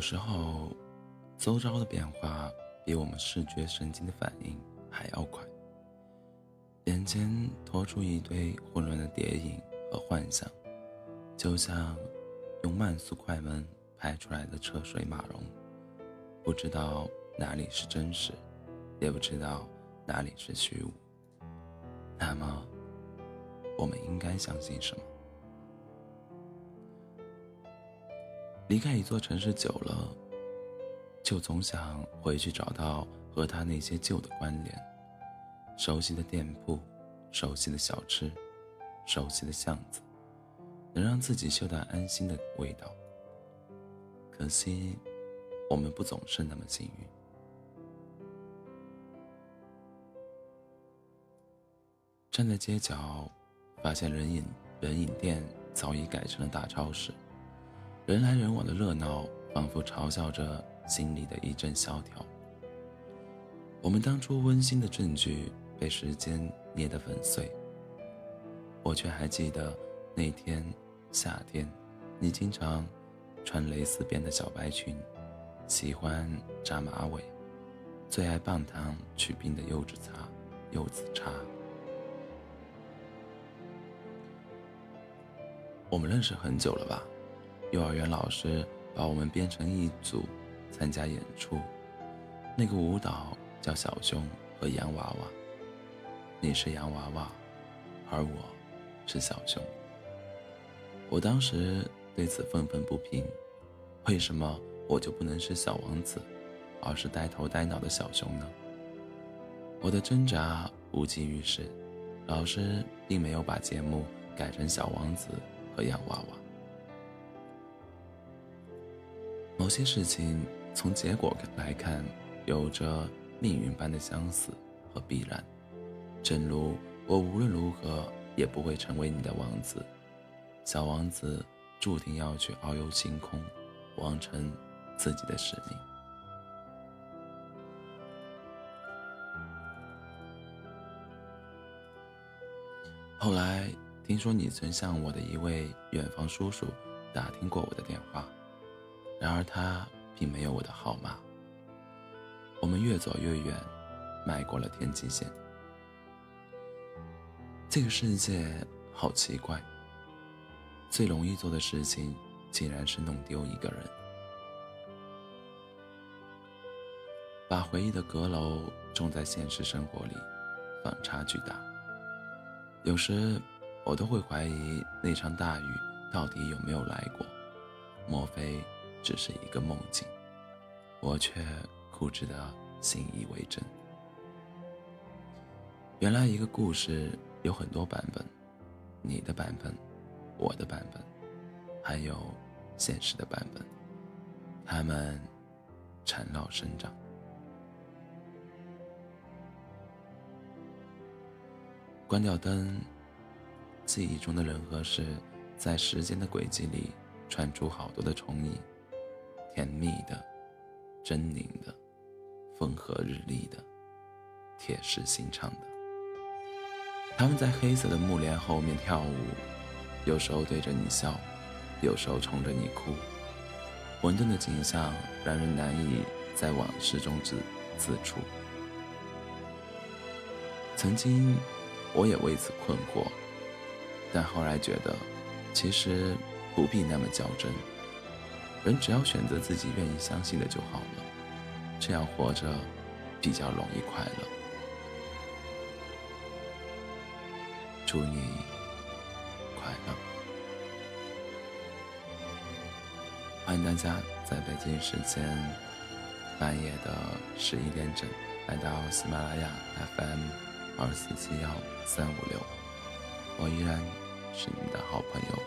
有时候，周遭的变化比我们视觉神经的反应还要快，眼前拖出一堆混乱的叠影和幻想，就像用慢速快门拍出来的车水马龙，不知道哪里是真实，也不知道哪里是虚无。那么，我们应该相信什么？离开一座城市久了，就总想回去找到和他那些旧的关联，熟悉的店铺，熟悉的小吃，熟悉的巷子，能让自己嗅到安心的味道。可惜，我们不总是那么幸运。站在街角，发现人饮人饮店早已改成了大超市。人来人往的热闹，仿佛嘲笑着心里的一阵萧条。我们当初温馨的证据被时间捏得粉碎，我却还记得那天夏天，你经常穿蕾丝边的小白裙，喜欢扎马尾，最爱棒糖去冰的柚子茶，柚子茶。我们认识很久了吧？幼儿园老师把我们编成一组，参加演出。那个舞蹈叫小熊和洋娃娃。你是洋娃娃，而我是小熊。我当时对此愤愤不平：为什么我就不能是小王子，而是呆头呆脑的小熊呢？我的挣扎无济于事，老师并没有把节目改成小王子和洋娃娃。有些事情从结果来看，有着命运般的相似和必然。正如我无论如何也不会成为你的王子，小王子注定要去遨游星空，完成自己的使命。后来听说你曾向我的一位远房叔叔打听过我的电话。然而他并没有我的号码。我们越走越远，迈过了天际线。这个世界好奇怪，最容易做的事情竟然是弄丢一个人。把回忆的阁楼种在现实生活里，反差巨大。有时我都会怀疑那场大雨到底有没有来过，莫非？只是一个梦境，我却固执的信以为真。原来一个故事有很多版本，你的版本，我的版本，还有现实的版本，它们缠绕生长。关掉灯，记忆中的人和事，在时间的轨迹里传出好多的重影。甜蜜的，狰狞的，风和日丽的，铁石心肠的。他们在黑色的幕帘后面跳舞，有时候对着你笑，有时候冲着你哭。混沌的景象让人难以在往事中自自处。曾经，我也为此困惑，但后来觉得，其实不必那么较真。人只要选择自己愿意相信的就好了，这样活着比较容易快乐。祝你快乐！欢迎大家在北京时间半夜的十一点整来到喜马拉雅 FM 二四七幺三五六，我依然是你的好朋友。